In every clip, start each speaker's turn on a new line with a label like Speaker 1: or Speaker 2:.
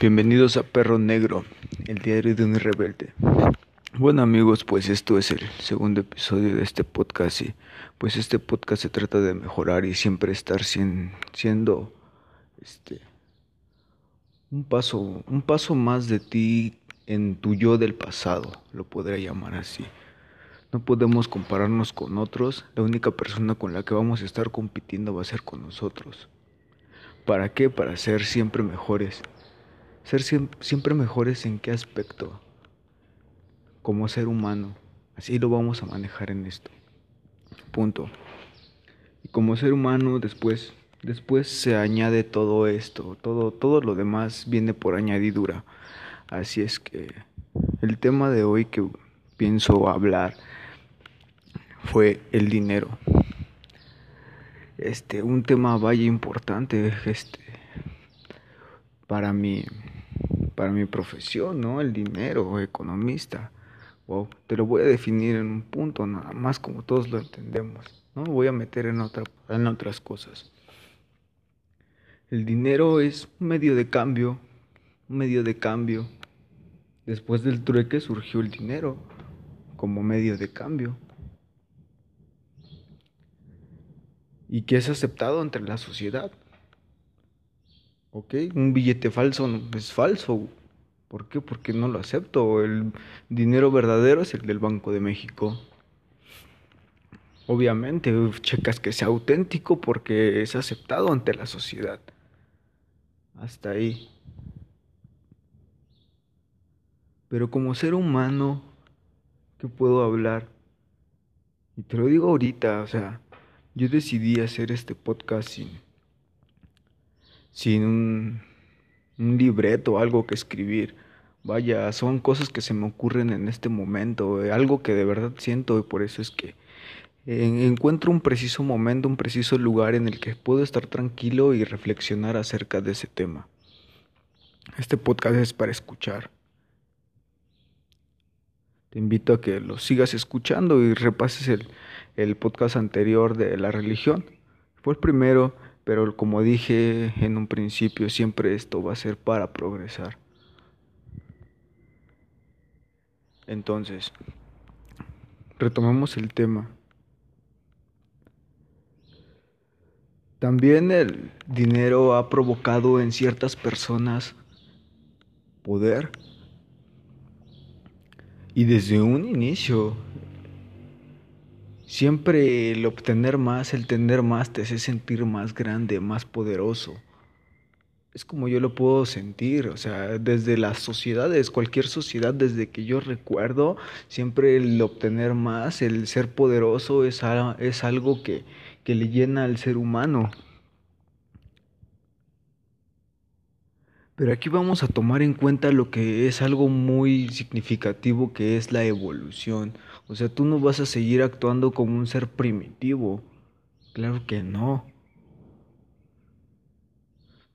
Speaker 1: Bienvenidos a Perro Negro, el diario de un rebelde. Bueno amigos, pues esto es el segundo episodio de este podcast y pues este podcast se trata de mejorar y siempre estar siendo este un paso un paso más de ti en tu yo del pasado, lo podría llamar así. No podemos compararnos con otros, la única persona con la que vamos a estar compitiendo va a ser con nosotros. ¿Para qué? Para ser siempre mejores. Ser siempre mejores en qué aspecto? Como ser humano. Así lo vamos a manejar en esto. Punto. Y como ser humano después después se añade todo esto, todo todo lo demás viene por añadidura. Así es que el tema de hoy que pienso hablar fue el dinero. Este, un tema vaya importante este para mí para mi profesión, ¿no? El dinero, economista. Wow, te lo voy a definir en un punto, nada más como todos lo entendemos. No me voy a meter en, otra, en otras cosas. El dinero es medio de cambio, un medio de cambio. Después del trueque surgió el dinero como medio de cambio. Y que es aceptado entre la sociedad. Ok, un billete falso es falso. ¿Por qué? Porque no lo acepto. El dinero verdadero es el del Banco de México. Obviamente, checas que sea auténtico porque es aceptado ante la sociedad. Hasta ahí. Pero como ser humano, ¿qué puedo hablar? Y te lo digo ahorita, o sea, yo decidí hacer este podcast sin sin un, libreto o algo que escribir. Vaya, son cosas que se me ocurren en este momento, eh, algo que de verdad siento y por eso es que encuentro un preciso momento, un preciso lugar en el que puedo estar tranquilo y reflexionar acerca de ese tema. Este podcast es para escuchar. Te invito a que lo sigas escuchando y repases el, el podcast anterior de la religión. Fue el primero pero como dije en un principio, siempre esto va a ser para progresar. Entonces, retomamos el tema. También el dinero ha provocado en ciertas personas poder. Y desde un inicio Siempre el obtener más, el tener más, te hace sentir más grande, más poderoso. Es como yo lo puedo sentir, o sea, desde las sociedades, cualquier sociedad, desde que yo recuerdo, siempre el obtener más, el ser poderoso es, es algo que, que le llena al ser humano. Pero aquí vamos a tomar en cuenta lo que es algo muy significativo que es la evolución. O sea, tú no vas a seguir actuando como un ser primitivo. Claro que no.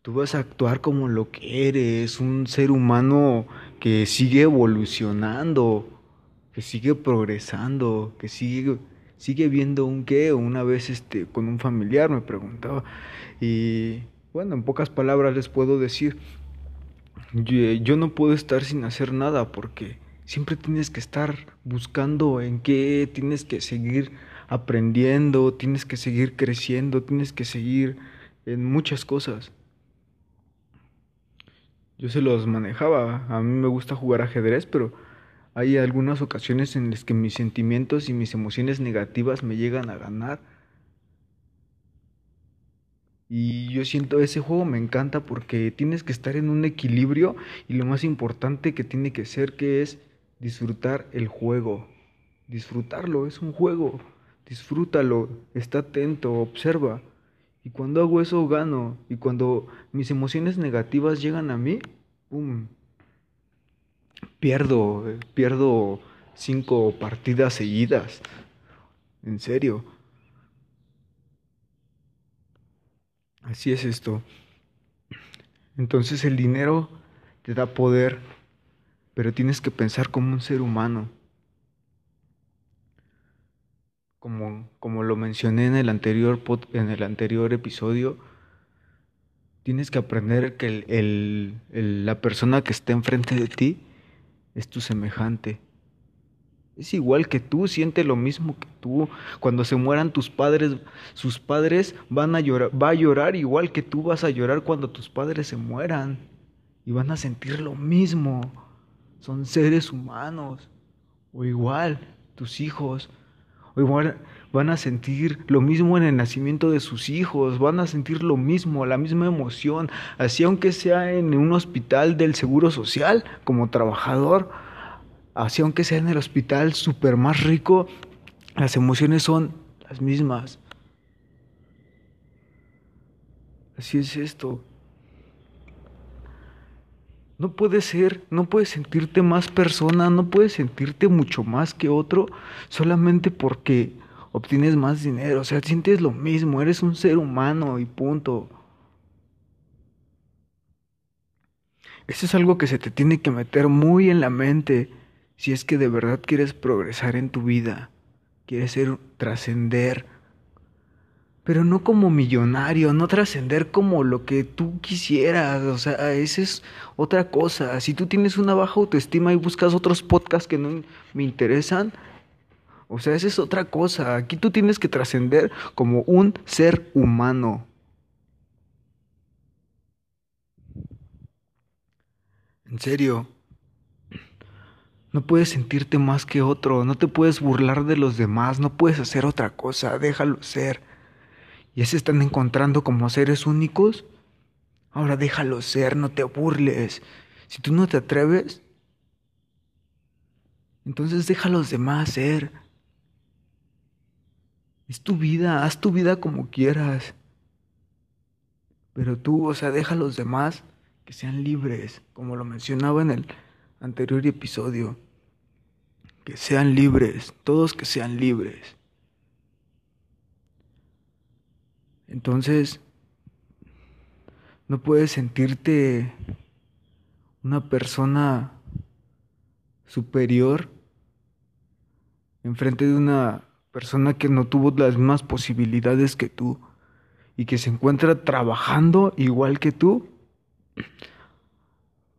Speaker 1: Tú vas a actuar como lo que eres, un ser humano que sigue evolucionando, que sigue progresando, que sigue sigue viendo un qué. Una vez este con un familiar me preguntaba y bueno, en pocas palabras les puedo decir yo, no puedo estar sin hacer nada porque siempre tienes que estar buscando en qué, tienes que seguir aprendiendo, tienes que seguir creciendo, tienes que seguir en muchas cosas. Yo se los manejaba, a mí me gusta jugar ajedrez, pero hay algunas ocasiones en las que mis sentimientos y mis emociones negativas me llegan a ganar y yo siento ese juego me encanta porque tienes que estar en un equilibrio y lo más importante que tiene que ser que es disfrutar el juego. Disfrutarlo, es un juego. Disfrútalo, está atento, observa. Y cuando hago eso gano. Y cuando mis emociones negativas llegan a mí, ¡pum! Pierdo, pierdo cinco partidas seguidas. En serio. Así es esto. Entonces el dinero te da poder, pero tienes que pensar como un ser humano. como, como lo mencioné en el anterior en el anterior episodio, tienes que aprender que el, la persona que está enfrente de ti es tu semejante. Es igual que tú, siente lo mismo que tú. Cuando se mueran tus padres, sus padres van a llorar, va a llorar igual que tú vas a llorar cuando tus padres se mueran. Y van a sentir lo mismo. Son seres humanos. O igual, tus hijos. O igual van a sentir lo mismo en el nacimiento de sus hijos. Van a sentir lo mismo, la misma emoción. Así aunque sea en un hospital del Seguro Social, como trabajador así aunque sea en el hospital súper más rico, las emociones son las mismas. Así es esto. No puedes ser, no puedes sentirte más persona, no puedes sentirte mucho más que otro solamente porque obtienes más dinero. O sea, sientes lo mismo, eres un ser humano y punto. Eso es algo que se te tiene que meter muy en la mente si es que de verdad quieres progresar en tu vida, quieres ser trascender, pero no como millonario, no trascender como lo que tú quisieras, o sea, esa es otra cosa. Si tú tienes una baja autoestima y buscas otros podcasts que no me interesan, o sea, esa es otra cosa. Aquí tú tienes que trascender como un ser humano. En serio, no puedes sentirte más que otro, no te puedes burlar de los demás, no puedes hacer otra cosa, déjalo ser. ¿Ya se están encontrando como seres únicos? Ahora déjalo ser, no te burles. Si tú no te atreves, entonces deja a los demás ser. Es tu vida, haz tu vida como quieras. Pero tú, o sea, deja a los demás que sean libres, como lo mencionaba en el anterior episodio. Que sean libres, todos que sean libres. Entonces, no puedes sentirte una persona superior enfrente de una persona que no tuvo las mismas posibilidades que tú y que se encuentra trabajando igual que tú.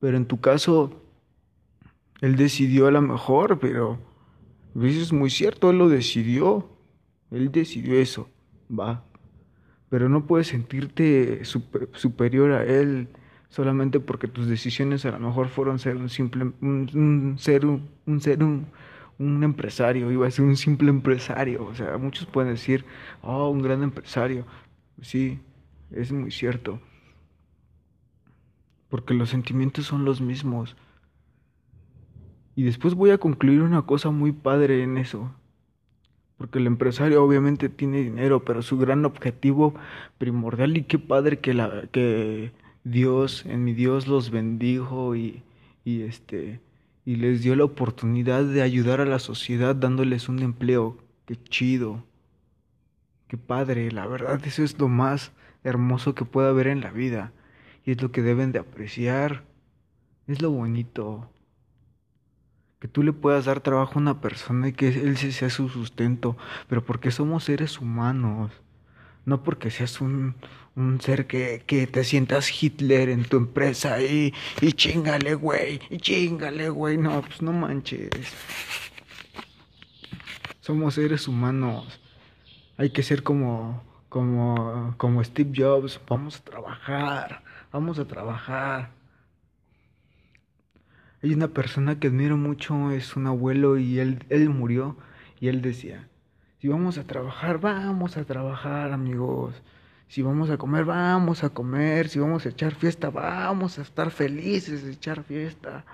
Speaker 1: Pero en tu caso él decidió a lo mejor, pero eso es muy cierto, él lo decidió. Él decidió eso, va. Pero no puedes sentirte superior a él solamente porque tus decisiones a lo mejor fueron ser un simple un, ser un, ser un, un, empresario, iba a ser un simple empresario, o sea, muchos pueden decir, "Oh, un gran empresario." Sí, es muy cierto. Porque los sentimientos son los mismos. Y después voy a concluir una cosa muy padre en eso. Porque el empresario obviamente tiene dinero, pero su gran objetivo primordial y qué padre que la que Dios, en mi Dios los bendijo y, y este y les dio la oportunidad de ayudar a la sociedad dándoles un empleo. Qué chido. Qué padre, la verdad eso es lo más hermoso que pueda haber en la vida y es lo que deben de apreciar. Es lo bonito que tú le puedas dar trabajo a una persona y que él sea su sustento, pero porque somos seres humanos, no porque seas un, un ser que, que, te sientas Hitler en tu empresa y, y chingale, güey, y chingale, güey, no, pues no manches. Somos seres humanos. Hay que ser como, como, como Steve Jobs. Vamos a trabajar, vamos a trabajar. Hay una persona que admiro mucho, es un abuelo y él, él murió y él decía, si vamos a trabajar, vamos a trabajar amigos. Si vamos a comer, vamos a comer. Si vamos a echar fiesta, vamos a estar felices de echar fiesta.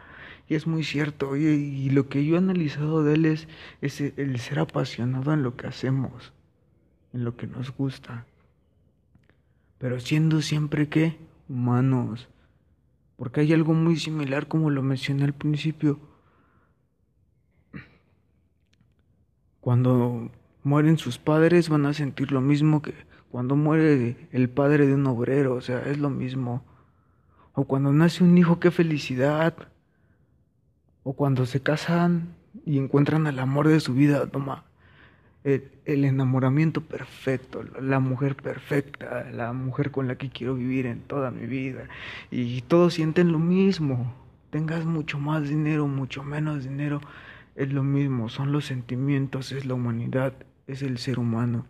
Speaker 1: Y es muy cierto. Y, lo que yo he analizado de él es, es el ser apasionado en lo que hacemos, en lo que nos gusta. Pero siendo siempre que humanos porque hay algo muy similar como lo mencioné al principio. Cuando mueren sus padres van a sentir lo mismo que cuando muere el padre de un obrero, o sea, es lo mismo. O cuando nace un hijo, qué felicidad. O cuando se casan y encuentran el amor de su vida, toma. El, enamoramiento perfecto, la mujer perfecta, la mujer con la que quiero vivir en toda mi vida. Y todos sienten lo mismo. Tengas mucho más dinero, mucho menos dinero, es lo mismo. Son los sentimientos, es la humanidad, es el ser humano.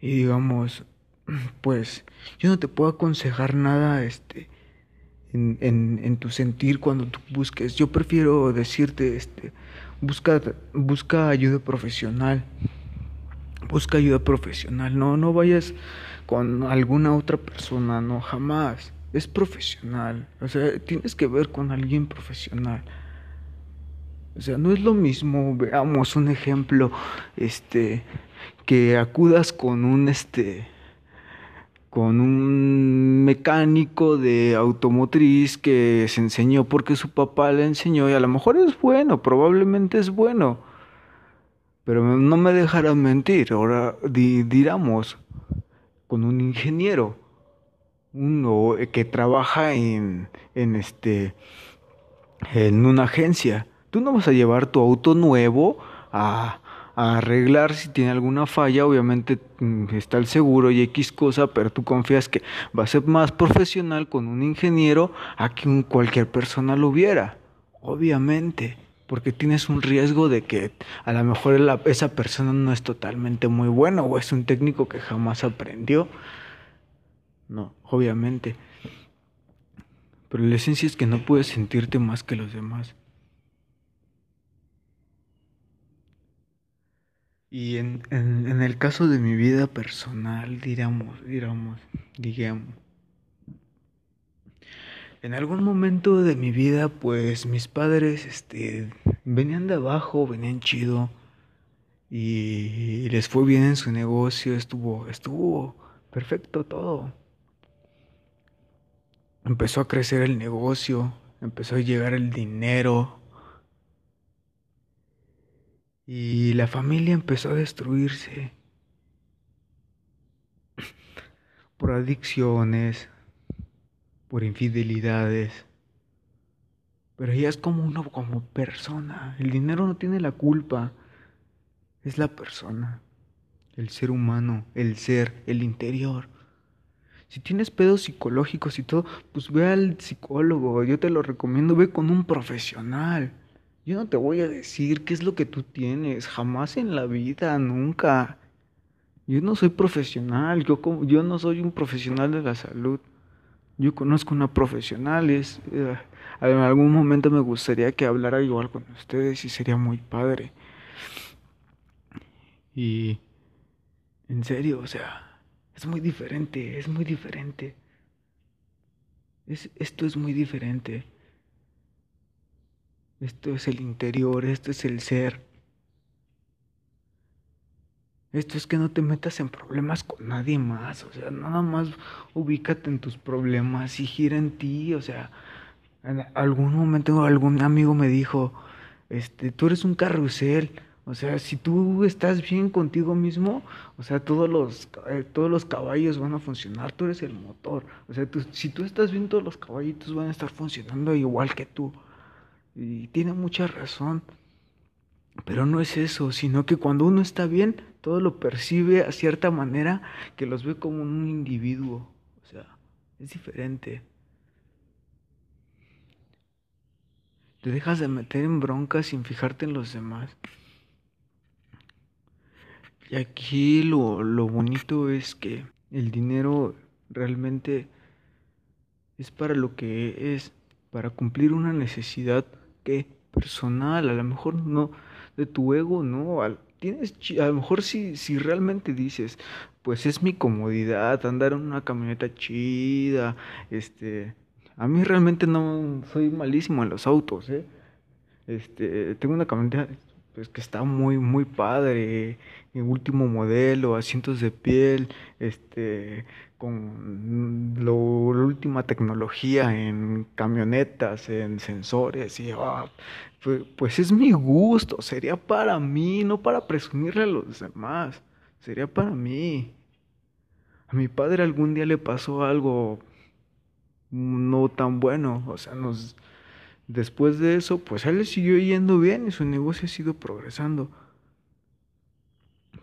Speaker 1: Y digamos, pues yo no te puedo aconsejar nada este en, tu sentir cuando tú busques. Yo prefiero decirte este busca, busca ayuda profesional. Busca ayuda profesional. No, no vayas con alguna otra persona, no, jamás. Es profesional. O sea, tienes que ver con alguien profesional. O sea, no es lo mismo, veamos un ejemplo, este, que acudas con un, este, con un mecánico de automotriz que se enseñó porque su papá le enseñó y a lo mejor es bueno, probablemente es bueno. Pero no me dejarán mentir, ahora diramos con un ingeniero, uno que trabaja en, en este en una agencia. Tú no vas a llevar tu auto nuevo a arreglar si tiene alguna falla, obviamente mm, está el seguro y X cosa, pero tú confías que va a ser más profesional con un ingeniero a que cualquier persona lo viera, obviamente, porque tienes un riesgo de que a lo mejor esa persona no es totalmente muy buena o es un técnico que jamás aprendió. No, obviamente. Pero la esencia es que no puedes sentirte más que los demás. Y en, en, el caso de mi vida personal, diríamos, diríamos, digamos, en algún momento de mi vida, pues mis padres, este, venían de abajo, venían chido, y les fue bien en su negocio, estuvo, estuvo perfecto todo. Empezó a crecer el negocio, empezó a llegar el dinero, y la familia empezó a destruirse por adicciones, por infidelidades. Pero ella es como uno, como persona. El dinero no tiene la culpa. Es la persona, el ser humano, el ser, el interior. Si tienes pedos psicológicos y todo, pues ve al psicólogo. Yo te lo recomiendo, ve con un profesional. Yo no te voy a decir qué es lo que tú tienes, jamás en la vida, nunca. Yo no soy profesional, yo, yo no soy un profesional de la salud. Yo conozco una profesional, es, eh, en algún momento me gustaría que hablara igual con ustedes y sería muy padre. Y en serio, o sea, es muy diferente, es muy diferente. Es, esto es muy diferente. Esto es el interior, esto es el ser. Esto es que no te metas en problemas con nadie más, o sea, nada más ubícate en tus problemas y gira en ti, o sea, en algún momento algún amigo me dijo, este, tú eres un carrusel, o sea, si tú estás bien contigo mismo, o sea, todos los, eh, todos los caballos van a funcionar, tú eres el motor, o sea, si tú estás bien, todos los caballitos van a estar funcionando igual que tú. Y tiene mucha razón. Pero no es eso, sino que cuando uno está bien, todo lo percibe a cierta manera que los ve como un individuo. O sea, es diferente. Te dejas de meter en broncas sin fijarte en los demás. Y aquí lo, lo bonito es que el dinero realmente es para lo que es, para cumplir una necesidad que personal, a lo mejor no de tu ego, no, tienes a lo mejor si si realmente dices, pues es mi comodidad andar en una camioneta chida, este, a mí realmente no soy malísimo en los autos, ¿eh? Este, tengo una camioneta pues que está muy muy padre, el último modelo, asientos de piel, este con la última tecnología en camionetas, en sensores, y ah, pues, es mi gusto, sería para mí, no para presumirle a los demás, sería para mí. A mi padre algún día le pasó algo no tan bueno, o sea, nos después de eso, pues él le siguió yendo bien y su negocio ha sido progresando.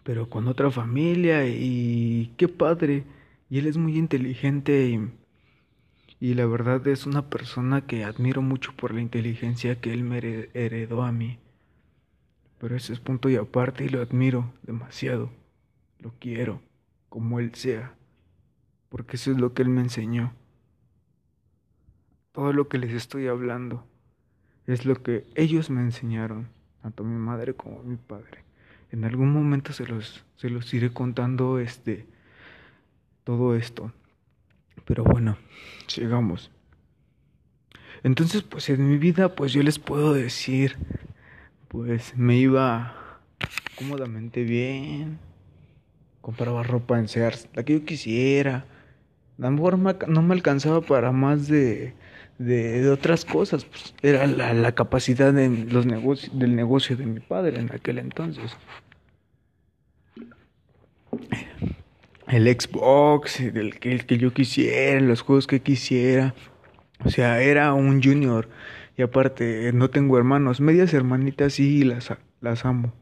Speaker 1: pero con otra familia y qué padre. Y él es muy inteligente y, y la verdad es una persona que admiro mucho por la inteligencia que él me heredó a mí. Pero ese es punto y aparte y lo admiro demasiado. Lo quiero, como él sea, porque eso es lo que él me enseñó. Todo lo que les estoy hablando es lo que ellos me enseñaron, tanto mi madre como mi padre. En algún momento se los, se los iré contando este, todo esto. Pero bueno, sigamos. Entonces, pues en mi vida, pues yo les puedo decir, pues me iba cómodamente bien, compraba ropa en Sears, la que yo quisiera. A lo mejor no me alcanzaba para más de de, otras cosas. Pues, era la, la capacidad de los del negocio de mi padre en aquel entonces. El Xbox, el que, el que yo quisiera, los juegos que quisiera. O sea, era un junior. Y aparte, no tengo hermanos. Medias hermanitas sí las, las amo.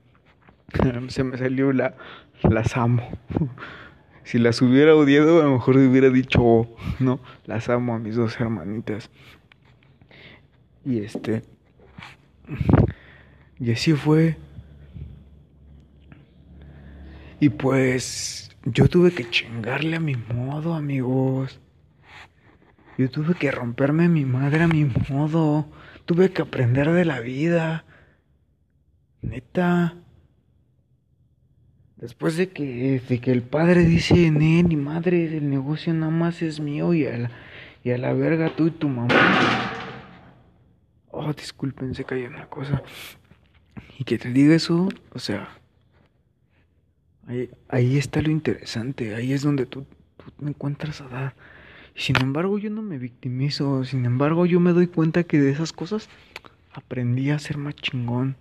Speaker 1: Se me salió la... Las amo. Si las hubiera odiado, a lo mejor hubiera dicho, no, las amo a mis dos hermanitas. Y este. Y así fue. Y pues yo tuve que chingarle a mi modo, amigos. Yo tuve que romperme mi madre a mi modo. Tuve que aprender de la vida. Neta. Después de que, de que el padre dice, ni madre, el negocio nada más es mío y a la, y a la verga tú y tu mamá. Oh, disculpen, se cayó una cosa. Y que te diga eso, o sea, ahí, está lo interesante, ahí es donde tú, tú me encuentras a dar. Sin embargo, yo no me victimizo, sin embargo, yo me doy cuenta que de esas cosas aprendí a ser más chingón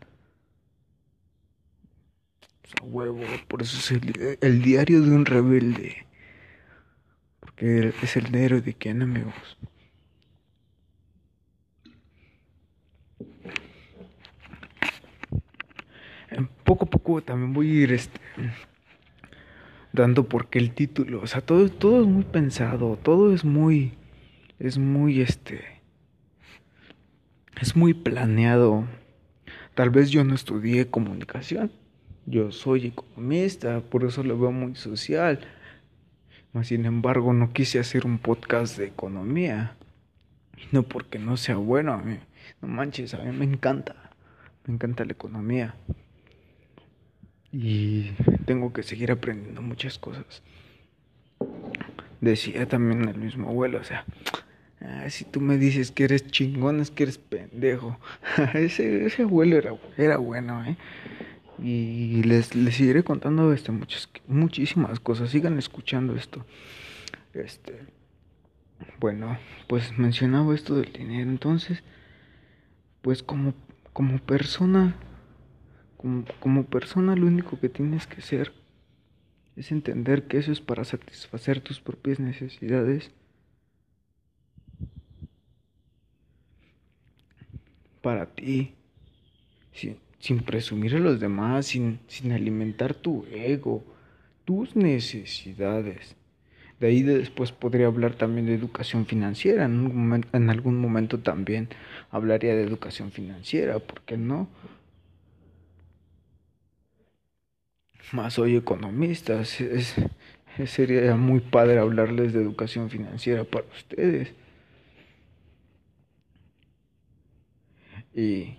Speaker 1: huevo, por eso es el, diario de un rebelde. Porque es el diario de quién, amigos. Poco a poco también voy a ir este, dando porque el título, o sea, todo, todo es muy pensado, todo es muy, es muy este, es muy planeado. Tal vez yo no estudié comunicación yo soy economista, por eso lo veo muy social. Sin embargo, no quise hacer un podcast de economía. No porque no sea bueno, no manches, a mí me encanta. Me encanta la economía. Y tengo que seguir aprendiendo muchas cosas. Decía también el mismo abuelo, o sea, ah, si tú me dices que eres chingón, es que eres pendejo. ese, ese abuelo era, era bueno, ¿eh? y les, les seguiré contando este, muchas, muchísimas cosas. Sigan escuchando esto. Este, bueno, pues mencionaba esto del dinero. Entonces, pues como, como persona, como, persona lo único que tienes que hacer es entender que eso es para satisfacer tus propias necesidades. Para ti. Sin presumir a los demás, sin, sin alimentar tu ego, tus necesidades. De ahí después podría hablar también de educación financiera. En, en algún momento también hablaría de educación financiera, ¿por qué no? Más soy economista, es, sería muy padre hablarles de educación financiera para ustedes. Y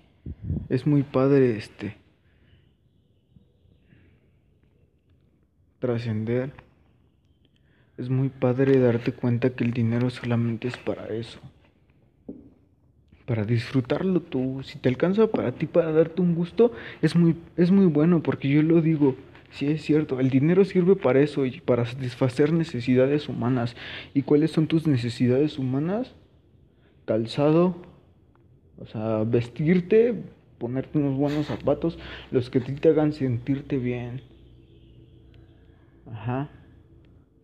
Speaker 1: es muy padre este trascender. Es muy padre darte cuenta que el dinero solamente es para eso. Para disfrutarlo tú. Si te alcanza para ti para darte un gusto, es muy es muy bueno porque yo lo digo, sí es cierto, el dinero sirve para eso y para satisfacer necesidades humanas. ¿Y cuáles son tus necesidades humanas? Calzado, o sea, vestirte, ponerte unos buenos zapatos, los que te hagan sentirte bien. Ajá.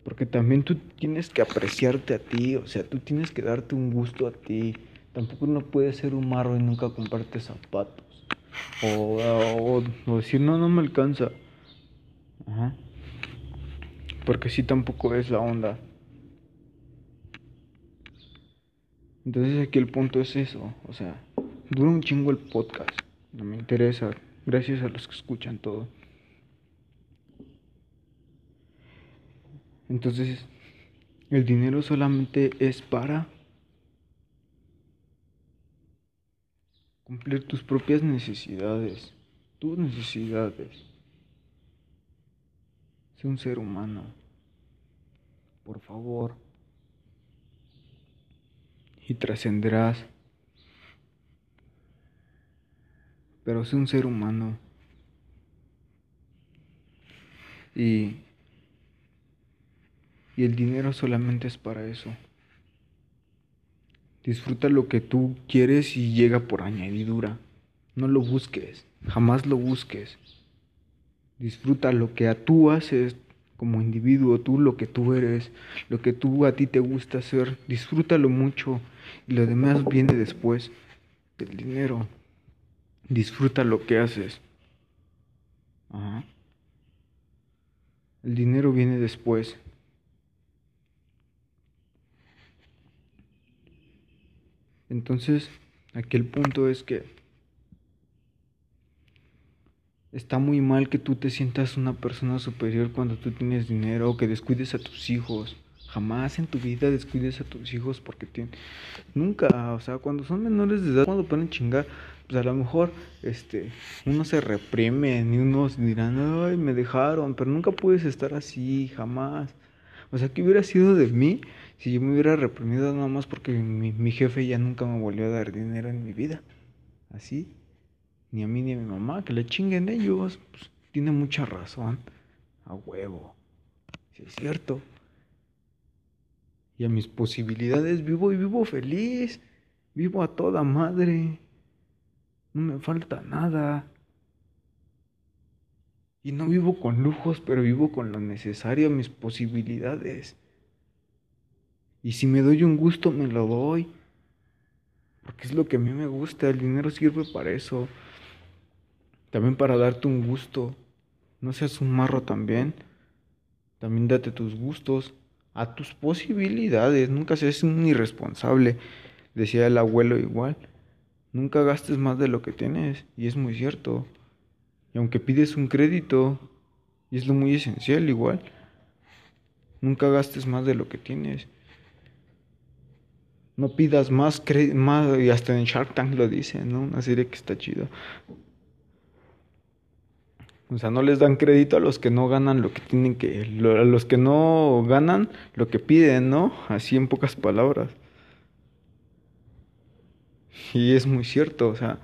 Speaker 1: Porque también tú tienes que apreciarte a ti, o sea, tú tienes que darte un gusto a ti. Tampoco no puedes ser un marro y nunca comprarte zapatos. O, o, decir, no, no me alcanza. Ajá. Porque si tampoco es la onda. Entonces aquí el punto es eso, o sea, dura un chingo el podcast, no me interesa, gracias a los que escuchan todo. Entonces, el dinero solamente es para cumplir tus propias necesidades, tus necesidades. Sé un ser humano, por favor y trascenderás. Pero sé un ser humano. Y, y el dinero solamente es para eso. Disfruta lo que tú quieres y llega por añadidura. No lo busques, jamás lo busques. Disfruta lo que a tú haces como individuo, tú lo que tú eres, lo que tú a ti te gusta hacer, disfrútalo mucho y lo demás viene después del dinero. Disfruta lo que haces. El dinero viene después. Entonces, aquí el punto es que Está muy mal que tú te sientas una persona superior cuando tú tienes dinero o que descuides a tus hijos. Jamás en tu vida descuides a tus hijos porque tienen... Nunca, o sea, cuando son menores de edad, cuando pueden chingar, pues a lo mejor este, uno se reprime y unos dirán, ay, me dejaron, pero nunca puedes estar así, jamás. O sea, ¿qué hubiera sido de mí si yo me hubiera reprimido nada más porque mi, mi jefe ya nunca me volvió a dar dinero en mi vida? Así ni a mí ni a mi mamá, que le chinguen ellos, pues tiene mucha razón, a huevo, si es cierto. Y a mis posibilidades vivo y vivo feliz, vivo a toda madre, no me falta nada. Y no vivo con lujos, pero vivo con lo necesario mis posibilidades. Y si me doy un gusto, me lo doy. Porque es lo que a mí me gusta, el dinero sirve para eso. También para darte un gusto. No seas un marro también. También date tus gustos a tus posibilidades. Nunca seas un irresponsable. Decía el abuelo igual. Nunca gastes más de lo que tienes. Y es muy cierto. Y aunque pides un crédito, y es lo muy esencial igual, nunca gastes más de lo que tienes. No pidas más, más y hasta en Shark Tank lo dicen, ¿no? Una serie que está chido. O sea, no les dan crédito a los que no ganan lo que tienen que, a los que no ganan lo que piden, ¿no? Así en pocas palabras. Y es muy cierto, o sea,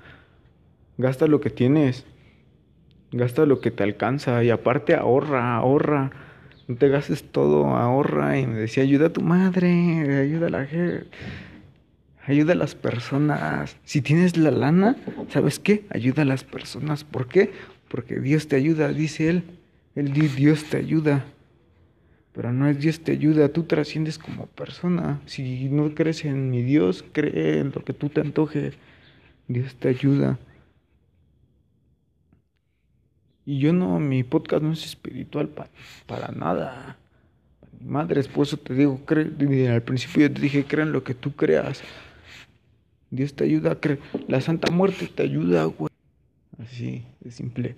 Speaker 1: gasta lo que tienes, gasta lo que te alcanza y aparte ahorra, ahorra. No te gastes todo, ahorra. Y me decía, ayuda a tu madre, ayuda a la gente, ayuda a las personas. Si tienes la lana, ¿sabes qué? Ayuda a las personas. ¿Por qué? Porque Dios te ayuda, dice él. Él dice, Dios te ayuda. Pero no es Dios te ayuda, tú trasciendes como persona. Si no crees en mi Dios, cree en lo que tú te antojes. Dios te ayuda. Y yo no, mi podcast no es espiritual para nada. Madre, por eso te digo, cree, al principio yo te dije, cree en lo que tú creas. Dios te ayuda, cree. La Santa Muerte te ayuda, güey. Así de simple.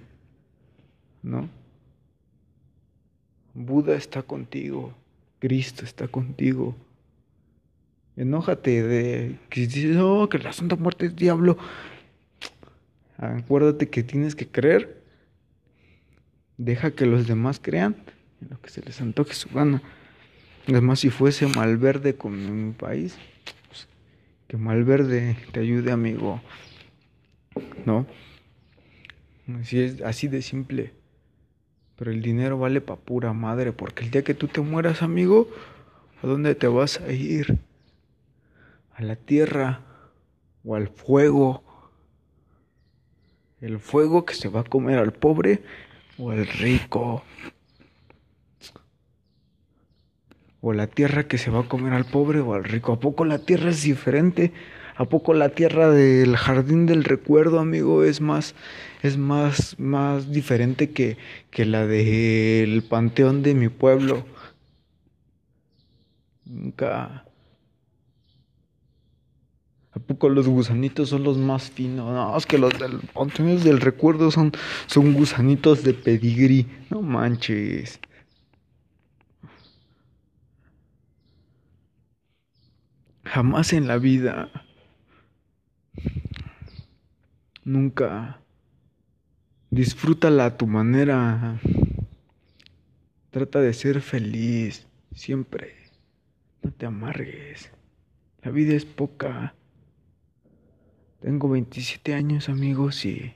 Speaker 1: ¿No? Buda está contigo. Cristo está contigo. Enójate de que dices, oh, que la Santa Muerte es diablo. Acuérdate que tienes que creer. Deja que los demás crean en lo que se les antoje su gana. Además, si fuese Malverde con mi país, pues, que Malverde te ayude, amigo. ¿No? Así es, así de simple. Pero el dinero vale pa' pura madre, porque el día que tú te mueras, amigo, ¿a dónde te vas a ir? A la tierra o al fuego. El fuego que se va a comer al pobre o al rico. O la tierra que se va a comer al pobre o al rico. ¿A poco la tierra es diferente? ¿A poco la tierra del jardín del recuerdo, amigo, es más, es más, más diferente que, que la del panteón de mi pueblo? Nunca. ¿A poco los gusanitos son los más finos? No, es que los del panteón del recuerdo son, son gusanitos de pedigrí. No manches. Jamás en la vida. Nunca. Disfrútala a tu manera. Trata de ser feliz. Siempre. No te amargues. La vida es poca. Tengo 27 años, amigos, y.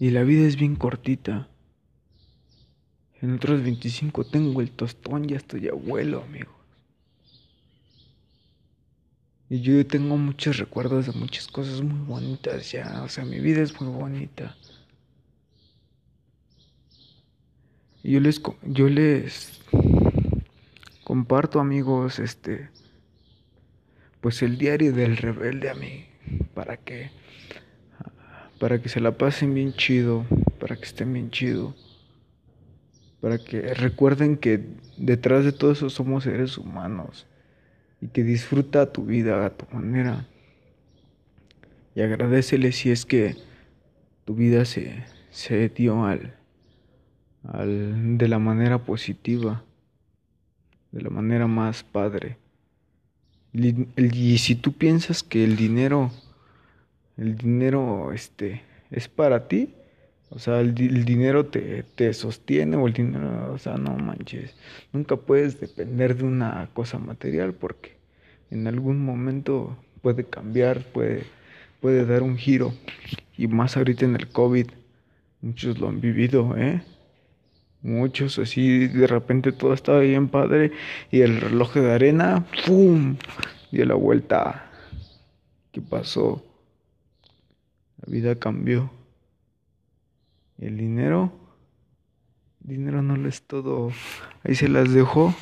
Speaker 1: Y la vida es bien cortita. En otros 25 tengo el tostón, ya estoy abuelo, amigos. Y yo tengo muchos recuerdos de muchas cosas muy bonitas ya. O sea, mi vida es muy bonita. Y yo les, yo les comparto, amigos, este, pues el diario del rebelde a mí, para que, para que se la pasen bien chido, para que estén bien chido para que recuerden que detrás de todo eso somos seres humanos y que disfruta tu vida a tu manera. Y agradecele si es que tu vida se, se dio al, al, de la manera positiva, de la manera más padre. Y si tú piensas que el dinero, el dinero este, es para ti, o sea, el, dinero te, te, sostiene o el dinero, o sea, no manches. Nunca puedes depender de una cosa material porque en algún momento puede cambiar, puede, puede dar un giro. Y más ahorita en el COVID, muchos lo han vivido, ¿eh? Muchos así, de repente todo estaba bien padre y el reloj de arena, ¡pum! dio la vuelta. ¿Qué pasó? La vida cambió. El dinero, el dinero no lo es todo. Ahí se las dejó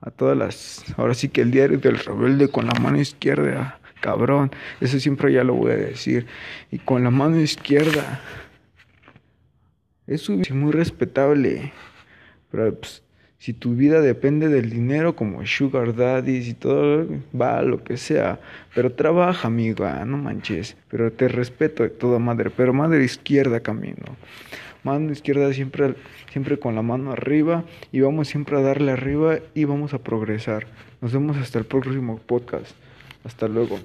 Speaker 1: a todas las. Ahora sí que el diario del rebelde con la mano izquierda, cabrón. Eso siempre ya lo voy a decir. Y con la mano izquierda. Es muy respetable. Pero pues, si tu vida depende del dinero, como sugar daddies y todo, va, lo que sea. Pero trabaja, amiga, no manches. Pero te respeto de toda madre. Pero madre izquierda camino. Mano izquierda siempre, siempre con la mano arriba. Y vamos siempre a darle arriba y vamos a progresar. Nos vemos hasta el próximo podcast. Hasta luego.